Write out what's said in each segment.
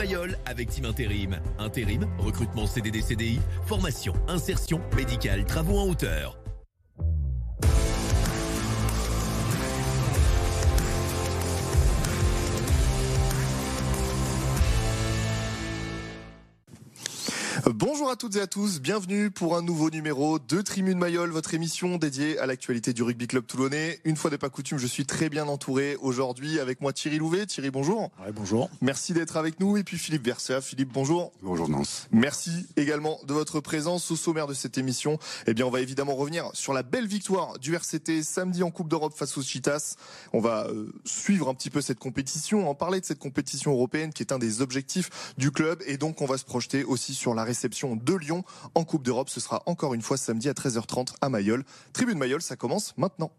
Mayol avec Team Intérim. Intérim, recrutement CDD CDI, formation, insertion, médicale, travaux en hauteur. Bonjour à toutes et à tous, bienvenue pour un nouveau numéro de Tribune Mayol, votre émission dédiée à l'actualité du rugby club toulonnais. Une fois n'est pas coutume, je suis très bien entouré aujourd'hui avec moi Thierry Louvet. Thierry, bonjour. Ouais, bonjour. Merci d'être avec nous et puis Philippe Versa. Philippe, bonjour. Bonjour Nance. Merci également de votre présence au sommaire de cette émission. Eh bien, on va évidemment revenir sur la belle victoire du RCT samedi en Coupe d'Europe face aux Chitas. On va euh, suivre un petit peu cette compétition, en parler de cette compétition européenne qui est un des objectifs du club et donc on va se projeter aussi sur la de Lyon en Coupe d'Europe. Ce sera encore une fois samedi à 13h30 à Mayol. Tribune Mayol, ça commence maintenant.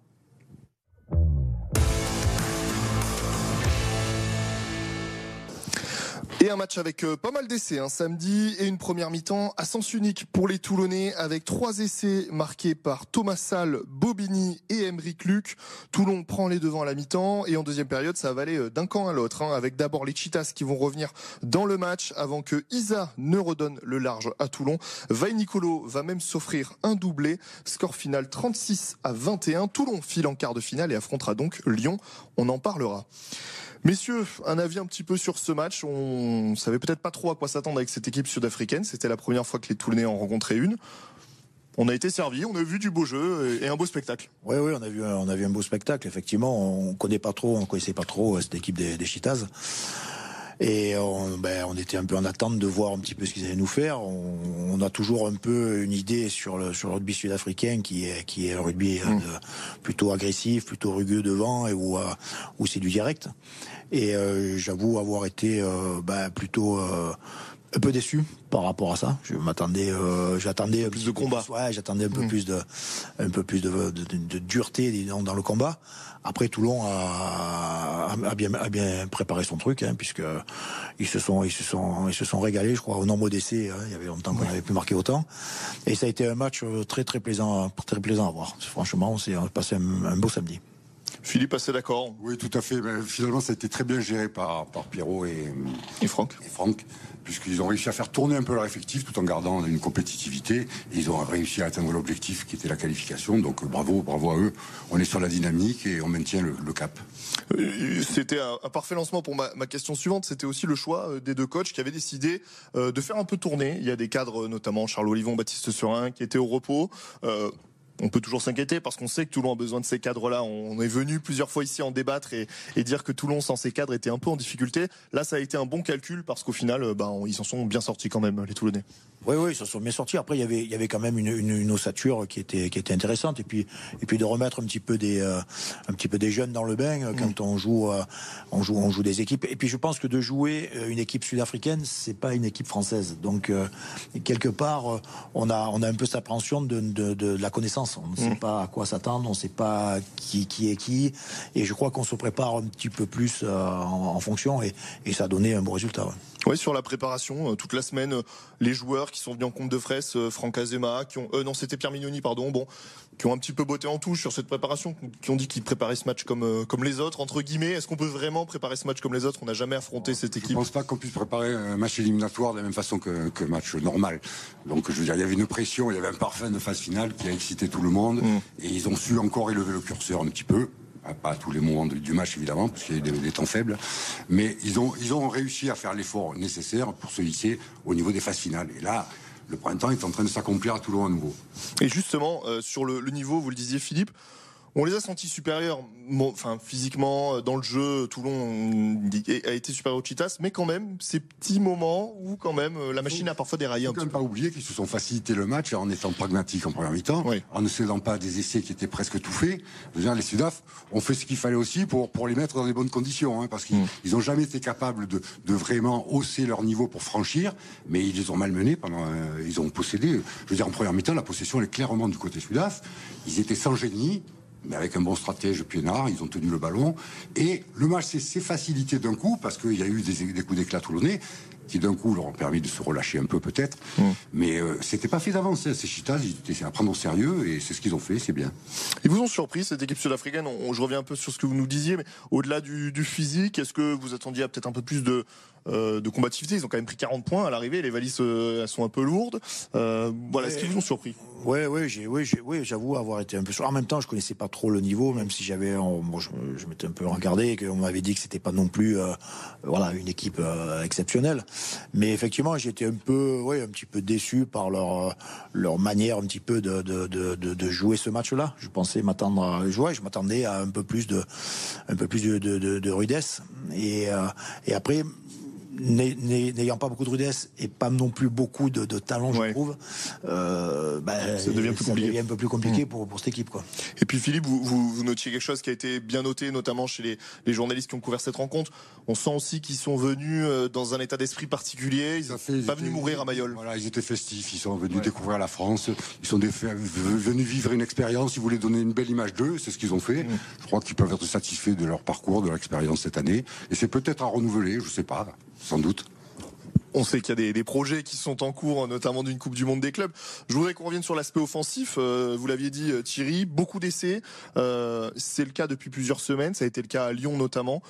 Et un match avec euh, pas mal d'essais un samedi et une première mi-temps à sens unique pour les Toulonnais avec trois essais marqués par Thomas Salle, Bobigny et Emeric Luc. Toulon prend les devants à la mi-temps et en deuxième période ça va aller euh, d'un camp à l'autre hein, avec d'abord les Chitas qui vont revenir dans le match avant que Isa ne redonne le large à Toulon. Vai Nicolo va même s'offrir un doublé. Score final 36 à 21. Toulon file en quart de finale et affrontera donc Lyon. On en parlera. Messieurs, un avis un petit peu sur ce match. On savait peut-être pas trop à quoi s'attendre avec cette équipe sud-africaine. C'était la première fois que les Toulonnais en rencontraient une. On a été servi, on a vu du beau jeu et un beau spectacle. Oui, oui, on a vu, un beau spectacle. Effectivement, on connaît pas trop, on connaissait pas trop euh, cette équipe des, des. Et on, ben, on, était un peu en attente de voir un petit peu ce qu'ils allaient nous faire. On, on, a toujours un peu une idée sur le, sur le rugby sud-africain qui est, qui est un rugby mmh. de, plutôt agressif, plutôt rugueux devant et où, où c'est du direct. Et euh, j'avoue avoir été euh, ben, plutôt euh, un peu déçu par rapport à ça. Je m'attendais, euh, j'attendais plus de combat. Ouais, j'attendais un peu mmh. plus de, un peu plus de, de, de, de dureté dans, dans, le combat. Après, Toulon a, a, bien, a bien préparé son truc, hein, puisque ils se sont, ils se sont, ils se sont régalés. Je crois au nombre d'essais, hein, il y avait longtemps qu'on n'avait plus marqué autant. Et ça a été un match très très plaisant, très plaisant à voir. Franchement, on s'est passé un, un beau samedi. Philippe, assez d'accord Oui, tout à fait. Mais finalement, ça a été très bien géré par, par Pierrot et, et Franck. Et Franck, puisqu'ils ont réussi à faire tourner un peu leur effectif tout en gardant une compétitivité. Et ils ont réussi à atteindre l'objectif qui était la qualification. Donc bravo, bravo à eux. On est sur la dynamique et on maintient le, le cap. C'était un, un, parfait lancement pour ma, ma question suivante. C'était aussi le choix des deux coachs qui avaient décidé euh, de faire un peu tourner. Il y a des cadres, notamment Charles Olivon, Baptiste Surin, qui étaient au repos. Euh, on peut toujours s'inquiéter parce qu'on sait que Toulon a besoin de ces cadres-là. On est venu plusieurs fois ici en débattre et, dire que Toulon sans ces cadres était un peu en difficulté. Là, ça a été un bon calcul parce qu'au final, ben, ils s'en sont bien sortis quand même, les Toulonnais. Oui, oui, ils s'en sont bien sortis. Après, il y avait, quand même une, ossature qui était, intéressante. Et puis, de remettre un petit peu des, euh, jeunes dans le bain quand mmh. on joue, euh, on joue, des équipes. Et puis, je pense que de jouer une équipe sud-africaine, c'est pas une équipe française. Donc, euh, quelque part, on a, un peu cette appréhension de la connaissance. On ne sait mmh. pas à quoi s'attendre, on ne sait pas qui, qui est qui. Et je crois qu'on se prépare un petit peu plus en, en, fonction. Et, et ça a donné un bon résultat. Ouais. Oui, sur la préparation, toute la semaine, les joueurs qui sont venus en compte de fraisse, Franck Azema, qui ont, euh, non, c'était Pierre Mignoni, pardon, bon, qui ont un petit peu botté en touche sur cette préparation, qui ont dit qu'ils préparaient ce match comme, euh, comme les autres, entre guillemets. Est-ce qu'on peut vraiment préparer ce match comme les autres? On n'a jamais affronté cette équipe. Je pense pas qu'on puisse préparer un match éliminatoire de la même façon que, que match normal. Donc, je veux dire, il y avait une pression, il y avait un parfum de phase finale qui a excité tout le monde, mmh. et ils ont su encore élever le curseur un petit peu pas à tous les moments du match évidemment, parce qu'il y a des, des, temps faibles, mais ils ont, ils ont réussi à faire l'effort nécessaire pour se hisser au niveau des phases finales. Et là, le printemps est en train de s'accomplir à Toulon à nouveau. Et justement, euh, sur le, niveau, vous le disiez Philippe, on les a sentis supérieurs, enfin physiquement, dans le jeu, Toulon a été supérieur aux Chitas, mais quand même, ces petits moments où quand même la machine a parfois déraillé un petit peu. Il ne faut pas oublier qu'ils se sont facilité le match en étant pragmatiques en première mi-temps, oui. en ne cédant pas des essais qui étaient presque tout faits. Les Sudaf ont fait ce qu'il fallait aussi pour, pour les mettre dans les bonnes conditions, hein, parce qu'ils n'ont mm. jamais été capables de, de, vraiment hausser leur niveau pour franchir, mais ils les ont malmenés pendant, euh, ils ont possédé, je veux dire, en première mi-temps, la possession elle est clairement du côté Sudaf. Ils étaient sans génie, mais avec un bon stratège Pienard, ils ont tenu le ballon. Et le match s'est facilité d'un coup, parce qu'il y a eu des, des coups d'éclat toulonnais. qui d'un coup leur ont permis de se relâcher un peu peut-être. Mm. Mais euh, c'était pas fait d'avance. Hein. Ces Chitas, ils étaient à prendre au sérieux et c'est ce qu'ils ont fait, c'est bien. Ils vous ont surpris cette équipe sud-africaine? Je reviens un peu sur ce que vous nous disiez, mais au-delà du, du physique, est-ce que vous attendiez peut-être un peu plus de de combativité. Ils ont quand même pris 40 points à l'arrivée. Les valises euh, elles sont un peu lourdes. Euh, voilà, est-ce qu'ils vous ont surpris? Ouais, ouais, j'ai, ouais, j'ai, ouais, j'avoue avoir été un peu. En même temps, je connaissais pas trop le niveau, même si j'avais, bon, je, m'étais un peu regardé et qu'on m'avait dit que c'était pas non plus, voilà, une équipe exceptionnelle. Mais effectivement, j'étais un peu, ouais, un petit peu déçu par leur leur manière un petit peu de de, de, de jouer ce match-là. Je pensais m'attendre à jouer, je m'attendais à un peu plus de un peu plus de, de, de rudesse. Et et après n'ayant pas beaucoup de rudesse et pas non plus beaucoup de, talent, je trouve, euh, ben, ça devient, plus compliqué. un peu plus compliqué mm. pour, pour cette équipe. Quoi. Et puis Philippe, vous, vous, notiez quelque chose qui a été bien noté, notamment chez les, les journalistes qui ont couvert cette rencontre. On sent aussi qu'ils sont venus euh, dans un état d'esprit particulier. Ils sont pas venus mourir à Mayol. Voilà, ils étaient festifs, ils sont venus découvrir la France, ils sont venus vivre une expérience, ils voulaient donner une belle image d'eux, c'est ce qu'ils ont fait. Mm. Je crois qu'ils peuvent être satisfaits de leur parcours, de leur expérience cette année. Et c'est peut-être à renouveler, je sais pas sans doute. On sait qu'il y a des, projets qui sont en cours, notamment d'une Coupe du Monde des clubs. Je voudrais qu'on revienne sur l'aspect offensif. Euh, vous l'aviez dit, euh, Thierry, beaucoup d'essais. Euh, c'est le cas depuis plusieurs semaines. Ça a été le cas à Lyon notamment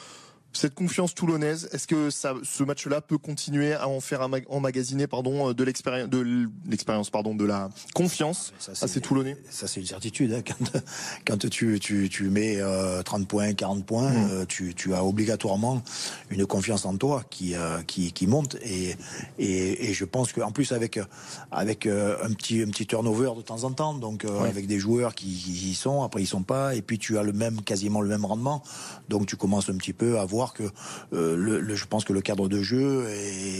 cette confiance toulonnaise, est-ce que ça, ce match-là peut continuer à en faire emmagasiner pardon, euh, de l'expérience, de l'expérience pardon, de la confiance à ces Toulonnais? Ça c'est une certitude. Hein. Quand, quand tu, tu, tu mets 30 euh, points, 40 points, mmh. euh, tu, tu, as obligatoirement une confiance en toi qui, qui, qui, monte. Et, et, et je pense qu'en plus avec, avec un, petit, un petit turnover de temps en temps, donc avec des joueurs qui, qui y sont, après ils sont pas, et puis tu as le même, quasiment le même rendement, donc tu commences un petit peu à voir que euh, le, je pense que le cadre de jeu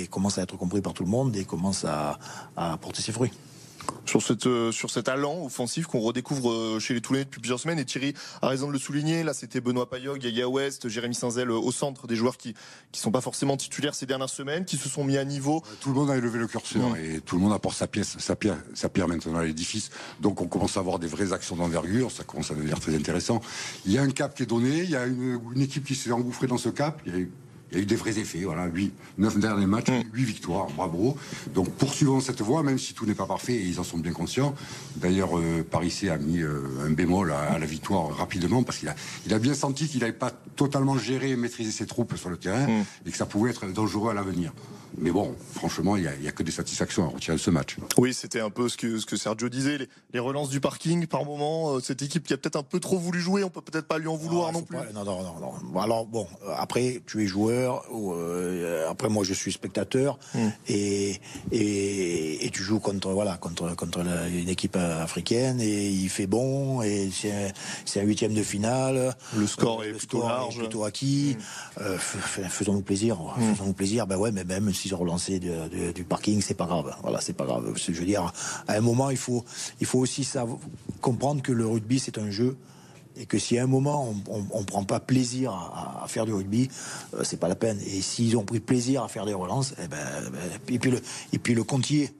commence à être compris par tout le monde et commence à, à porter ses fruits sur cette euh, sur cet allant offensif qu'on redécouvre euh, chez les Toulonnais depuis plusieurs semaines. Et Thierry a raison de le souligner. Là c'était Benoît Payog, Yaya West, Jérémy Saint-Zel au centre des joueurs qui qui sont pas forcément titulaires ces dernières semaines qui se sont mis à niveau. Tout le monde a élevé le curseur et tout le monde apporte sa pièce sa pierre sa pierre maintenant à l'édifice. Donc on commence à avoir des vraies actions d'envergure. Ça commence à devenir très intéressant. Il y a un cap qui est donné. Il y a une, une équipe qui s'est engouffrée dans ce cap. Il y a il y a eu des vrais effets. Voilà, 8, 9 derniers matchs, 8 mm. victoires, bravo. Donc poursuivons cette voie, même si tout n'est pas parfait, et ils en sont bien conscients. D'ailleurs, euh, Paris C a mis euh, un bémol à, la victoire rapidement, parce qu'il a, il a bien senti qu'il n'avait pas totalement géré et maîtrisé ses troupes sur le terrain, mm. et que ça pouvait être dangereux à l'avenir. Mais bon, franchement, il n'y a, que des satisfactions à retirer de ce match. Oui, c'était un peu ce que, ce que Sergio disait, les, relances du parking par moment, euh, cette équipe qui a peut-être un peu trop voulu jouer, on peut peut-être pas lui en vouloir ah, non plus. non, non, non, non. Alors bon, après, tu es joueur, euh, après moi je suis spectateur, hmm. et, et, tu joues contre, voilà, contre, contre une équipe africaine, et il fait bon, et c'est un huitième de finale. Le score est plutôt large. plutôt acquis. Hmm. Euh, faisons-nous plaisir, hmm. faisons-nous plaisir, ben ouais, mais même s'ils ont relancé du parking, c'est pas grave. Voilà, c'est pas grave. Je veux dire, à un moment, il faut, il faut aussi savoir, comprendre que le rugby, c'est un jeu et que si à un moment on, ne prend pas plaisir à, faire du rugby, euh, c'est pas la peine. Et s'ils ont pris plaisir à faire des relances, eh ben, ben, et puis le et puis le comptier.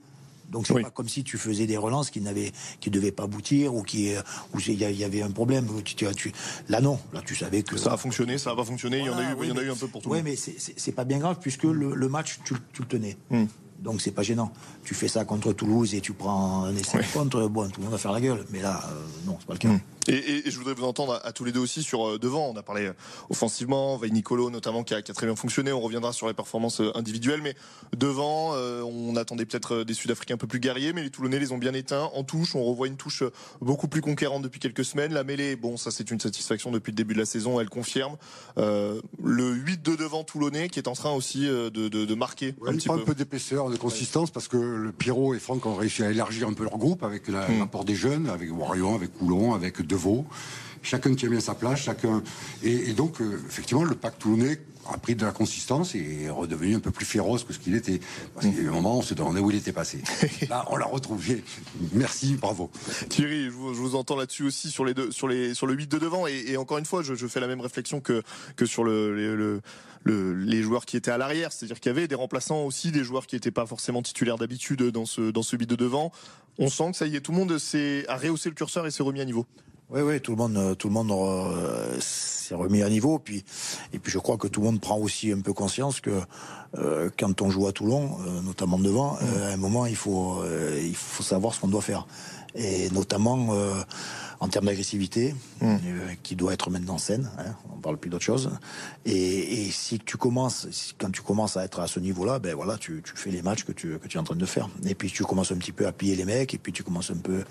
Donc c'est pas comme si tu faisais des relances qui n'avaient, qui devaient pas aboutir ou qui, où il y, avait un problème. Tu, tu, là non, là tu savais que ça a fonctionné, ça a pas fonctionné. il y en a eu, il y en a eu un peu pour tout. Oui, mais c'est pas bien grave puisque le, match tu, le tenais. Hmm. Donc c'est pas gênant. Tu fais ça contre Toulouse et tu prends un essai contre, bon, tout le monde va faire la gueule. Mais là, euh, non, c'est pas le cas. Hmm. Et, je voudrais vous entendre à, tous les deux aussi sur euh, devant. On a parlé euh, offensivement, Veil Nicolo notamment qui a, très bien fonctionné. On reviendra sur les performances individuelles, mais devant, on attendait peut-être des Sud-Africains un peu plus guerriers, mais les Toulonnais les ont bien éteints. En touche, on revoit une touche beaucoup plus conquérante depuis quelques semaines. La mêlée, bon, ça c'est une satisfaction depuis le début de la saison, elle confirme. le 8 de devant Toulonnais qui est en train aussi de, marquer un petit peu. un peu d'épaisseur, de consistance, parce que le Pierrot et Franck ont réussi à élargir un peu leur groupe avec hmm. l'apport des jeunes, avec Warion, avec Coulon, avec Deveau. Chacun tient bien sa place, chacun. Et, donc, euh, effectivement, le pacte toulonnais a pris de la consistance et est redevenu un peu plus féroce que ce qu'il était. Parce qu'il y a un moment, on se demandait où il était passé. Là, on l'a retrouvé. Merci, bravo. Thierry, je vous, entends là-dessus aussi sur les deux, sur les, sur le 8 de devant. Et, encore une fois, je, fais la même réflexion que, que sur le les joueurs qui étaient à l'arrière. C'est-à-dire qu'il y avait des remplaçants aussi, des joueurs qui n'étaient pas forcément titulaires d'habitude dans ce, dans ce bid de devant. On sent que ça y est, tout le monde a rehaussé le curseur et s'est remis à niveau. Oui, oui, tout le monde, tout le monde euh, s'est remis à niveau. Puis, et puis je crois que tout le monde prend aussi un peu conscience que euh, quand on joue à Toulon, euh, notamment devant, à un moment il faut, il faut savoir ce qu'on doit faire. Et notamment en termes d'agressivité, mmh. euh, qui doit être maintenant saine. Hein, on parle plus d'autre chose. Et, et, si tu commences, quand tu commences à être à ce niveau-là, ben voilà, tu, tu, fais les matchs que tu, que tu es en train de faire. Et puis tu commences un petit peu à piller les mecs, et puis tu commences un peu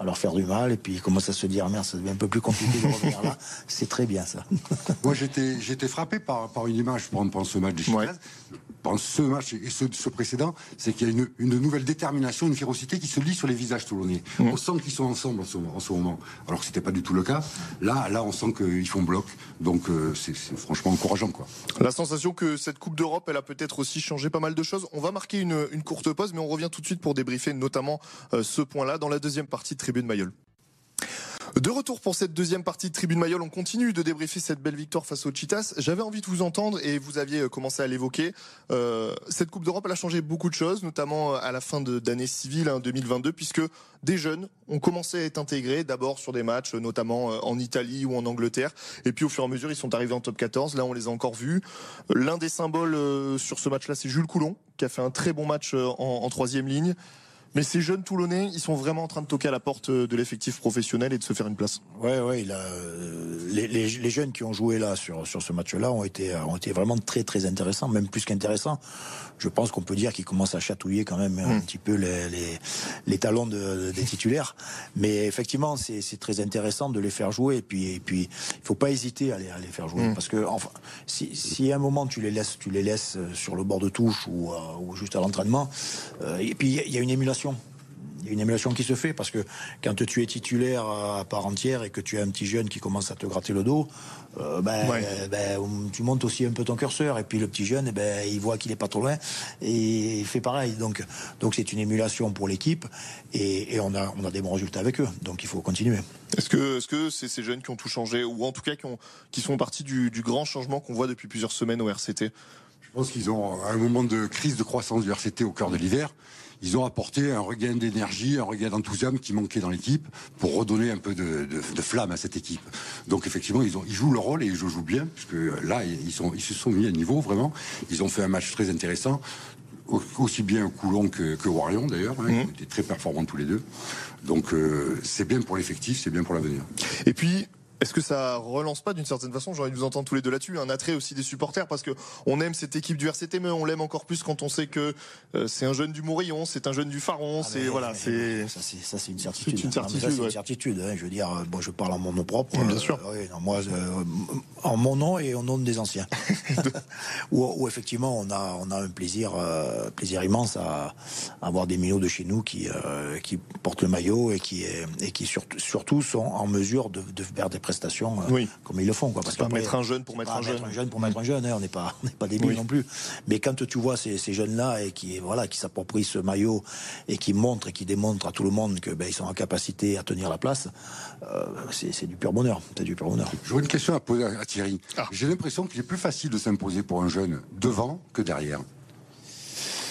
à leur faire du mal, et puis ils commencent à se dire merde, ça devient un peu plus compliqué de revenir là. C'est très bien ça. Moi j'étais j'étais frappé par, par une image pendant ce match des ouais pendant ce match et ce, ce précédent, c'est qu'il y a une, une, nouvelle détermination, une férocité qui se lit sur les visages toulonnais. Mmh. On sent qu'ils sont ensemble en ce, en ce, moment, alors que c'était pas du tout le cas. Là, là, on sent qu'ils font bloc, donc euh, c'est franchement encourageant, quoi. La sensation que cette Coupe d'Europe, elle a peut-être aussi changé pas mal de choses. On va marquer une, courte pause, mais on revient tout de suite pour débriefer notamment euh, ce point-là dans la deuxième partie de Tribune Mayol. De retour pour cette deuxième partie de Tribune Mayol, on continue de débriefer cette belle victoire face aux Chitas. J'avais envie de vous entendre et vous aviez euh, commencé à l'évoquer. Euh, cette Coupe d'Europe, elle a changé beaucoup de choses, notamment euh, à la fin d'année civile hein, 2022, puisque des jeunes ont commencé à être intégrés, d'abord sur des matchs, notamment en Italie ou en Angleterre, et puis au fur et à mesure, ils sont arrivés en top 14. Là, on les a encore vus. L'un des symboles sur ce match-là, c'est Jules Coulon, qui a fait un très bon match en troisième ligne. Mais ces jeunes Toulonnais, ils sont vraiment en train de toquer à la porte de l'effectif professionnel et de se faire une place. Ouais, ouais. Il a, euh, les, les, les, jeunes qui ont joué là sur sur ce match-là ont été ont été vraiment très très intéressants, même plus qu'intéressants. Je pense qu'on peut dire qu'ils commencent à chatouiller quand même un hmm. petit peu les, les, les talons de, des titulaires. Mais effectivement, c'est très intéressant de les faire jouer. Et puis et puis il faut pas hésiter à les, à les faire jouer hmm. parce que enfin, si, si à un moment tu les laisses tu les laisses sur le bord de touche ou, euh, ou juste à l'entraînement, euh, et puis il y a une émulation il y a une émulation qui se fait parce que quand tu es titulaire à part entière et que tu as un petit jeune qui commence à te gratter le dos, euh, ben, ben, tu montes aussi un peu ton curseur et puis le petit jeune, eh ben, il voit qu'il est pas trop loin et il fait pareil. Donc, donc c'est une émulation pour l'équipe et, on a on a des bons résultats avec eux. Donc il faut continuer. Est-ce que est-ce que c'est ces jeunes qui ont tout changé ou en tout cas qui ont qui sont partis du, du grand changement qu'on voit depuis plusieurs semaines au RCT? Je pense qu'ils ont un moment de crise de croissance du RCT au cœur de l'hiver ils ont apporté un regain d'énergie, un regain d'enthousiasme qui manquait dans l'équipe pour redonner un peu de, de, de, flamme à cette équipe. Donc effectivement, ils, ont, ils jouent leur rôle et ils jouent bien, puisque là, ils, sont, ils se sont mis à niveau vraiment. Ils ont fait un match très intéressant aussi bien Coulon que, que Warion d'ailleurs, hein, mmh. ils étaient très performants tous les deux. Donc euh, c'est bien pour l'effectif, c'est bien pour l'avenir. Et puis est-ce que ça relance pas d'une certaine façon, j'aurais dû vous entendre tous les deux là-dessus, un attrait aussi des supporters parce que on aime cette équipe du RCT, mais on l'aime encore plus quand on sait que euh, c'est un jeune du Mourillon, c'est un jeune du Faron, ah, c'est voilà, c'est ça c'est ça c'est une certitude. C'est une certitude. c'est une certitude. Hein, je veux dire, bon, je parle en mon nom propre. bien euh, sûr. Oui, non, moi, euh, en mon nom et au nom des anciens. où, où, effectivement, on a on a un plaisir plaisir immense à, avoir des millions de chez nous qui qui portent le maillot et qui et qui surtout surtout sont en mesure de, de faire des prestations euh, comme ils le font. Quoi. Parce pas mettre un jeune pour mettre un jeune. un jeune pour mettre un jeune, hein, on n'est pas, on pas débiles non plus. Mais quand tu vois ces, ces jeunes-là et qui voilà qui s'approprient ce maillot et qui montrent et qui démontrent à tout le monde que ben, ils sont en capacité à tenir la place, euh, c'est du pur bonheur. C'est du pur bonheur. J'aurais une question à poser à Thierry. Ah. J'ai l'impression qu'il est plus facile de s'imposer pour un jeune devant que derrière.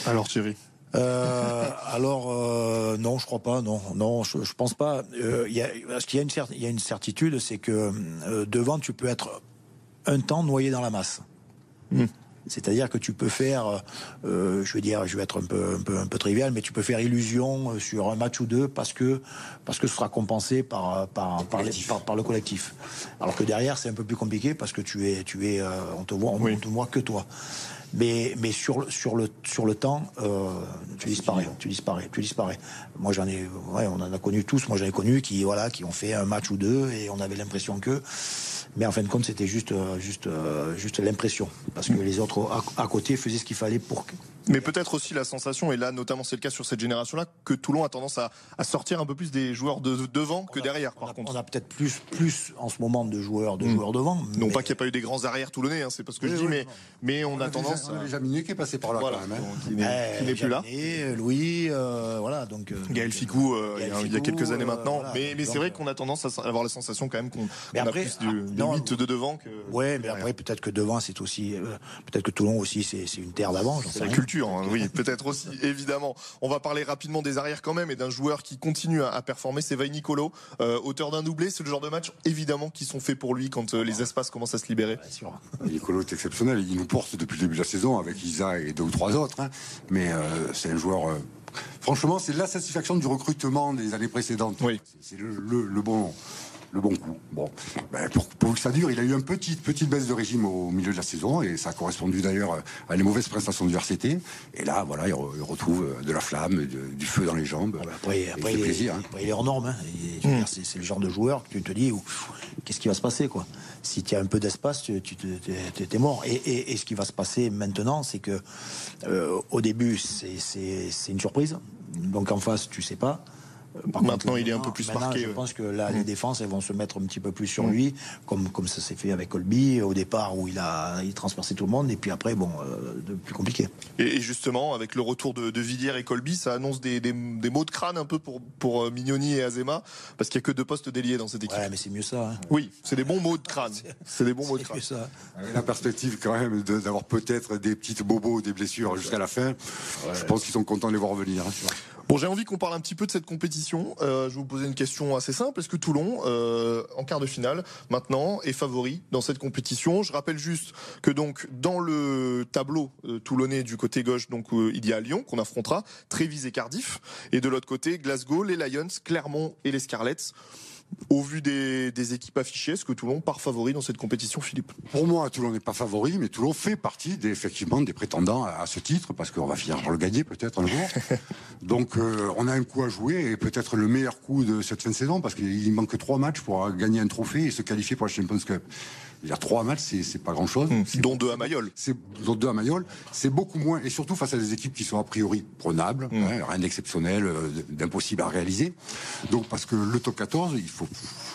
Alors Thierry euh, alors euh, non, je crois pas. Non, non, je, je pense pas. Euh, y a, parce qu'il y a une, il y a une certitude, c'est que devant, tu peux être un temps noyé dans la masse. Hmm. C'est-à-dire que tu peux faire, euh, je veux dire, je vais être un peu, un peu, un peu trivial, mais tu peux faire illusion sur un match ou deux parce que parce que ce sera compensé par par par, les, par, par le collectif. Alors que derrière, c'est un peu plus compliqué parce que tu es tu es, on te voit, on, on te voit que toi. Mais, mais sur, sur, le, sur le temps, euh, tu disparais, tu disparais, tu disparais. Moi, j'en ai, ouais, on en a connu tous. Moi, j'en ai connu qui, voilà, qui ont fait un match ou deux et on avait l'impression que. Mais en fin de compte, c'était juste, euh, juste, euh, juste l'impression, parce que les autres à, à côté faisaient ce qu'il fallait pour mais peut-être aussi la sensation, et là notamment c'est le cas sur cette génération-là, que Toulon a tendance à, à, sortir un peu plus des joueurs de, devant que derrière. Par on a, contre, on a peut-être plus, plus en ce moment de joueurs, de mmh. joueurs devant. Non pas qu'il n'y a pas eu des grands arrières toulonnais, hein, c'est pas ce que oui, je dis, mais, non. mais on, on a, tendance. A déjà qui est passé par là voilà, quand même. Hein. Qui n'est eh, plus là. Louis, euh, voilà donc. Euh, Gaël Ficou, euh, il, y a, quelques années maintenant. Voilà, mais mais c'est vrai qu'on a tendance à avoir la sensation quand même qu'on qu a plus du, de devant que. Ouais, mais après peut-être que devant c'est aussi, peut-être que Toulon aussi c'est une terre d'avant. C'est la culture hein, oui, peut-être aussi, évidemment. On va parler rapidement des arrières quand même et d'un joueur qui continue à, performer, c'est Vaille Nicolo, euh, auteur d'un doublé. C'est le genre de match, évidemment, qui sont faits pour lui quand euh, les espaces commencent à se libérer. Nicolo est exceptionnel. Il nous porte depuis le début de la saison avec Isa et deux ou trois autres. Hein. Mais euh, c'est un joueur. franchement, c'est la satisfaction du recrutement des années précédentes. Oui. C'est le, le bon le bon coup. Bon, ben, pour, que ça dure, il a eu une petite, petite baisse de régime au milieu de la saison et ça a correspondu d'ailleurs à les mauvaises prestations du RCT. Et là, voilà, il, retrouve de la flamme, du feu dans les jambes. après, après, il, plaisir, hein. il est hors norme. Hein. Mm. C'est le genre de joueur que tu te dis, qu'est-ce qui va se passer quoi? Si tu as un peu d'espace, tu, tu es mort. Et, ce qui va se passer maintenant, c'est que euh, au début, c'est une surprise. Donc en face, tu sais pas. Maintenant, il est un peu plus marqué. Je pense que là, les mm. défenses, elles vont se mettre un petit peu plus sur mm. lui, comme, comme ça s'est fait avec Colby au départ où il a il transpercé tout le monde, et puis après, bon, euh, de plus compliqué. Et, justement, avec le retour de, de Villiers et Colby, ça annonce des, des, des, mots de crâne un peu pour, pour euh, Mignoni et Azema, parce qu'il n'y a que deux postes déliés dans cette équipe. Ouais, mais c'est mieux ça. Hein. Oui, c'est des bons mots de crâne. C'est des bons mots de crâne. Ça. la perspective, quand même, d'avoir peut-être des petites bobos, des blessures jusqu'à la fin, je pense qu'ils sont contents de les voir revenir. Hein. Bon, j'ai envie qu'on parle un petit peu de cette compétition. Euh, je vais vous poser une question assez simple. Est-ce que Toulon, euh, en quart de finale, maintenant, est favori dans cette compétition? Je rappelle juste que dans le tableau euh, toulonnais du côté gauche, il y a Lyon qu'on affrontera, Trévis et Cardiff, et de l'autre côté Glasgow, les Lions, Clermont et les Scarlets. Au vu des, équipes affichées, est-ce que Toulon part favori dans cette compétition, Philippe Pour moi, Toulon n'est pas favori, mais Toulon fait partie des, effectivement des prétendants à, ce titre, parce qu'on va finir par le gagner peut-être un jour. Donc euh, on a un coup à jouer, et peut-être le meilleur coup de cette fin de saison, parce qu'il manque trois matchs pour gagner un trophée et se qualifier pour la Champions Cup. Il y a trois matchs, c'est pas grand-chose. Mmh. Dont deux à Mayol. Dont deux à Mayol. C'est beaucoup moins, et surtout face à des équipes qui sont a priori prenables, mmh. hein, rien d'exceptionnel, euh, d'impossible à réaliser. Donc parce que le top 14, il faut,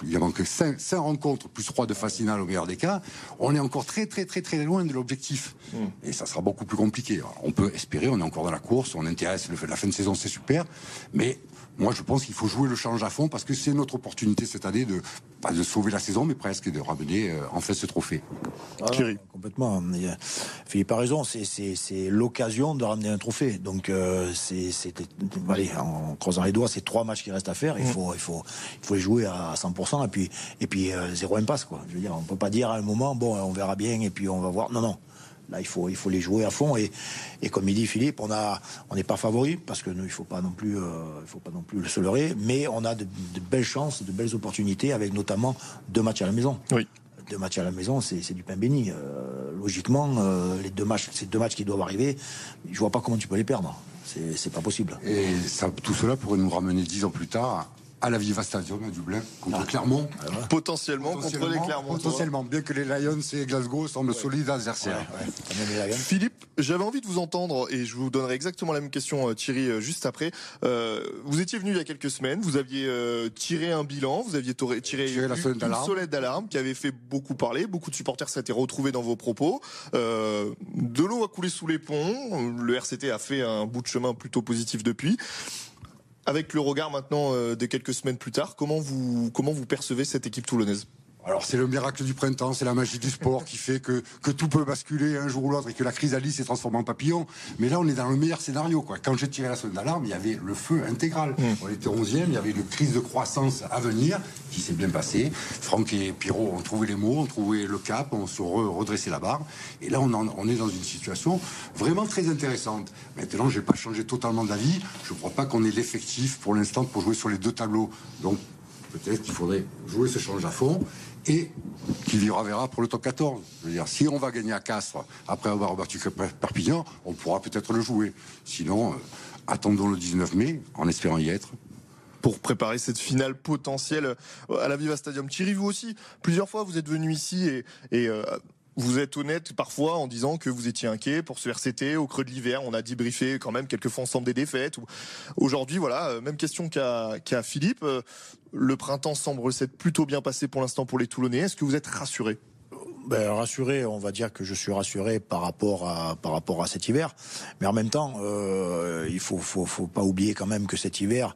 il y a manqué 5, rencontres plus 3 de phase finale au meilleur des cas. On est encore très très très très loin de l'objectif. Mmh. Et ça sera beaucoup plus compliqué. on peut espérer, on est encore dans la course, on intéresse le, la fin de saison, c'est super. Mais moi, je pense qu'il faut jouer le change à fond parce que c'est notre opportunité cette année de pas de sauver la saison, mais presque de ramener euh, en fait ce trophée. Ah, complètement. Philippe a raison. C'est l'occasion de ramener un trophée. Donc euh, c'est allez en croisant les doigts, c'est trois matchs qui restent à faire. Il mm. faut il faut il faut les jouer à 100% et puis et puis euh, zéro impasse quoi. Je veux dire, on peut pas dire à un moment bon on verra bien et puis on va voir. Non non. Là, il faut, il faut les jouer à fond. Et, et comme il dit Philippe, on a, on n'est pas favori parce que nous, il faut pas non plus, euh, il faut pas non plus se leurrer. Mais on a de, belles chances, de belles opportunités avec notamment deux matchs à la maison. Oui. Deux matchs à la maison, c'est du pain béni. Euh, logiquement, euh, les deux matchs, ces deux matchs qui doivent arriver, je vois pas comment tu peux les perdre. C'est pas possible. Et ça, tout cela pourrait nous ramener dix ans plus tard à la Viva Stadium à Dublin contre ah. Clermont. Potentiellement, contre les Clermont. Potentiellement, bien que les Lions et Glasgow semblent solides adversaires. Philippe, j'avais envie de vous entendre et je vous donnerai exactement la même question, euh, Thierry, euh, juste après. Euh, vous étiez venu il y a quelques semaines, vous aviez tiré un bilan, vous aviez tiré une, sonnette d'alarme qui avait fait beaucoup parler, beaucoup de supporters s'étaient retrouvés dans vos propos. de l'eau a coulé sous les ponts, le RCT a fait un bout de chemin plutôt positif depuis. Avec le regard maintenant euh, de quelques semaines plus tard, comment vous, comment vous percevez cette équipe toulonnaise? Alors c'est le miracle du printemps, c'est la magie du sport qui fait que, que tout peut basculer un jour ou l'autre et que la chrysalide s'est transformée en papillon. Mais là, on est dans le meilleur scénario. Quoi. Quand j'ai tiré la sonnette d'alarme, il y avait le feu intégral. Mmh. On était 11e, il y avait une crise de croissance à venir qui s'est bien passée. Franck et Pierrot ont trouvé les mots, ont trouvé le cap, ont se redressé la barre. Et là, on, on est dans une situation vraiment très intéressante. Maintenant, je n'ai pas changé totalement d'avis. Je ne crois pas qu'on ait l'effectif pour l'instant pour jouer sur les deux tableaux. Donc peut-être qu'il faudrait jouer ce change à fond et qu'il y aura verra pour le top 14. Je veux dire, si on va gagner à Castres après avoir battu Perpignan, on pourra peut-être le jouer. Sinon, euh, attendons le 19 mai en espérant y être pour préparer cette finale potentielle à la Viva Stadium. Thierry, vous aussi, plusieurs fois, vous êtes venu ici et, euh, vous êtes honnête parfois en disant que vous étiez inquiet pour ce RCT au creux de l'hiver. On a débriefé quand même quelques fois ensemble des défaites. Aujourd'hui, voilà, euh, même question qu'à Philippe. Euh, le printemps semble s'être plutôt bien passé pour l'instant pour les Toulonnais. Est-ce que vous êtes rassuré? Ben, rassuré, on va dire que je suis rassuré par rapport à par rapport à cet hiver, mais en même temps, euh, il faut, faut faut pas oublier quand même que cet hiver,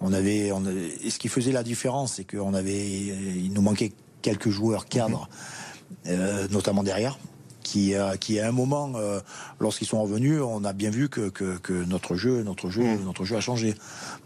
on avait, on et ce qui faisait la différence, c'est qu'on avait, il nous manquait quelques joueurs cadres. Mhm. Euh, notamment derrière, qui, qui à un moment, lorsqu'ils sont revenus, on a bien vu que, que, notre jeu, notre jeu, mm. notre jeu a changé.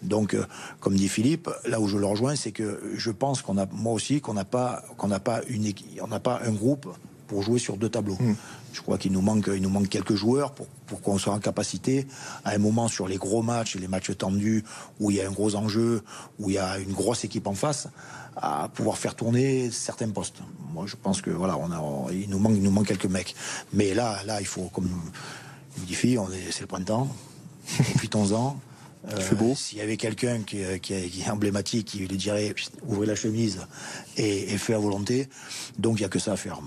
Donc, comme dit Philippe, là où je le rejoins, c'est que je pense qu'on a, moi aussi, qu'on n'a pas, qu'on n'a pas une, on n'a pas un groupe pour jouer sur deux tableaux. Mm. Je crois qu'il nous manque, il nous manque quelques joueurs pour, pour qu'on soit en capacité, à un moment sur les gros matchs et les matchs tendus, où il y a un gros enjeu, où il y a une grosse équipe en face, à pouvoir faire tourner certains postes. Moi, je pense que voilà, on a, il nous manque, il nous manque quelques mecs. Mais là, là, il faut, comme dit Fille, c'est le printemps, profitons-en. Euh, S'il y avait quelqu'un qui, qui, qui, est emblématique, qui lui dirait ouvrez la chemise et, et fait à volonté. Donc il n'y a que ça à faire.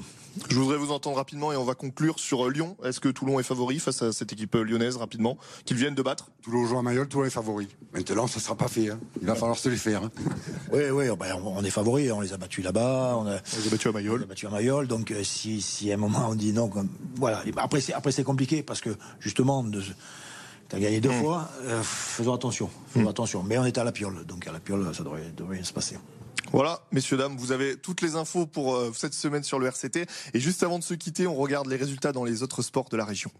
Je voudrais vous entendre rapidement et on va conclure sur euh, Lyon. Est-ce que Toulon est favori face à cette équipe euh, lyonnaise rapidement qu'ils viennent de battre? Toulon joue à Mayol, Toulon est favori. Maintenant, ça ne sera pas fait. Hein. Il va falloir se les faire. Hein. Oui, oui, oh, ben, on est favori. On les a battus là-bas. On, a... les a battus à Mayol. On les a battus à Mayol. Donc euh, si, si à un moment on dit non, voilà. Après c'est après c'est compliqué parce que justement. De... T'as gagné deux mm. fois, faisons attention, faisons mm. attention. Mais on est à la piole, donc à la piole, ça devrait, devrait se passer. Voilà, messieurs, dames, vous avez toutes les infos pour euh, cette semaine sur le RCT. Et juste avant de se quitter, on regarde les résultats dans les autres sports de la région.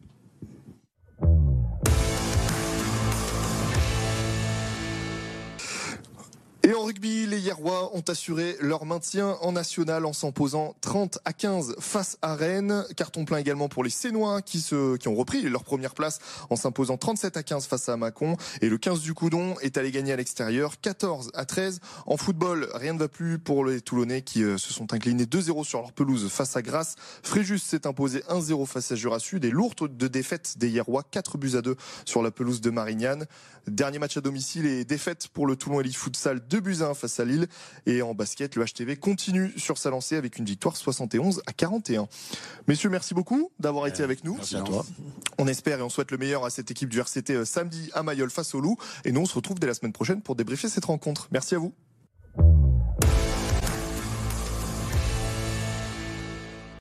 Et en rugby, les Hierrois ont assuré leur maintien en national en s'imposant 30 à 15 face à Rennes. Carton plein également pour les Sénois qui, se, qui ont repris leur première place en s'imposant 37 à 15 face à Mâcon. Et le 15 du Coudon est allé gagner à l'extérieur 14 à 13. En football, rien ne va plus pour les Toulonnais qui euh, se sont inclinés 2-0 sur leur pelouse face à Grasse. Fréjus s'est imposé 1-0 face à Jura Sud et lourde de défaites des Hierrois, 4 buts à 2 sur la pelouse de Marignane. Dernier match à domicile et défaite pour le Toulon Elite Futsal 2 buts à 1 face à Lille. Et en basket, le HTV continue sur sa lancée avec une victoire 71 à 41. Messieurs, merci beaucoup d'avoir été avec nous. Merci à toi. On espère et on souhaite le meilleur à cette équipe du RCT euh, samedi à Mayol face au Loup. Et nous, on se retrouve dès la semaine prochaine pour débriefer cette rencontre. Merci à vous.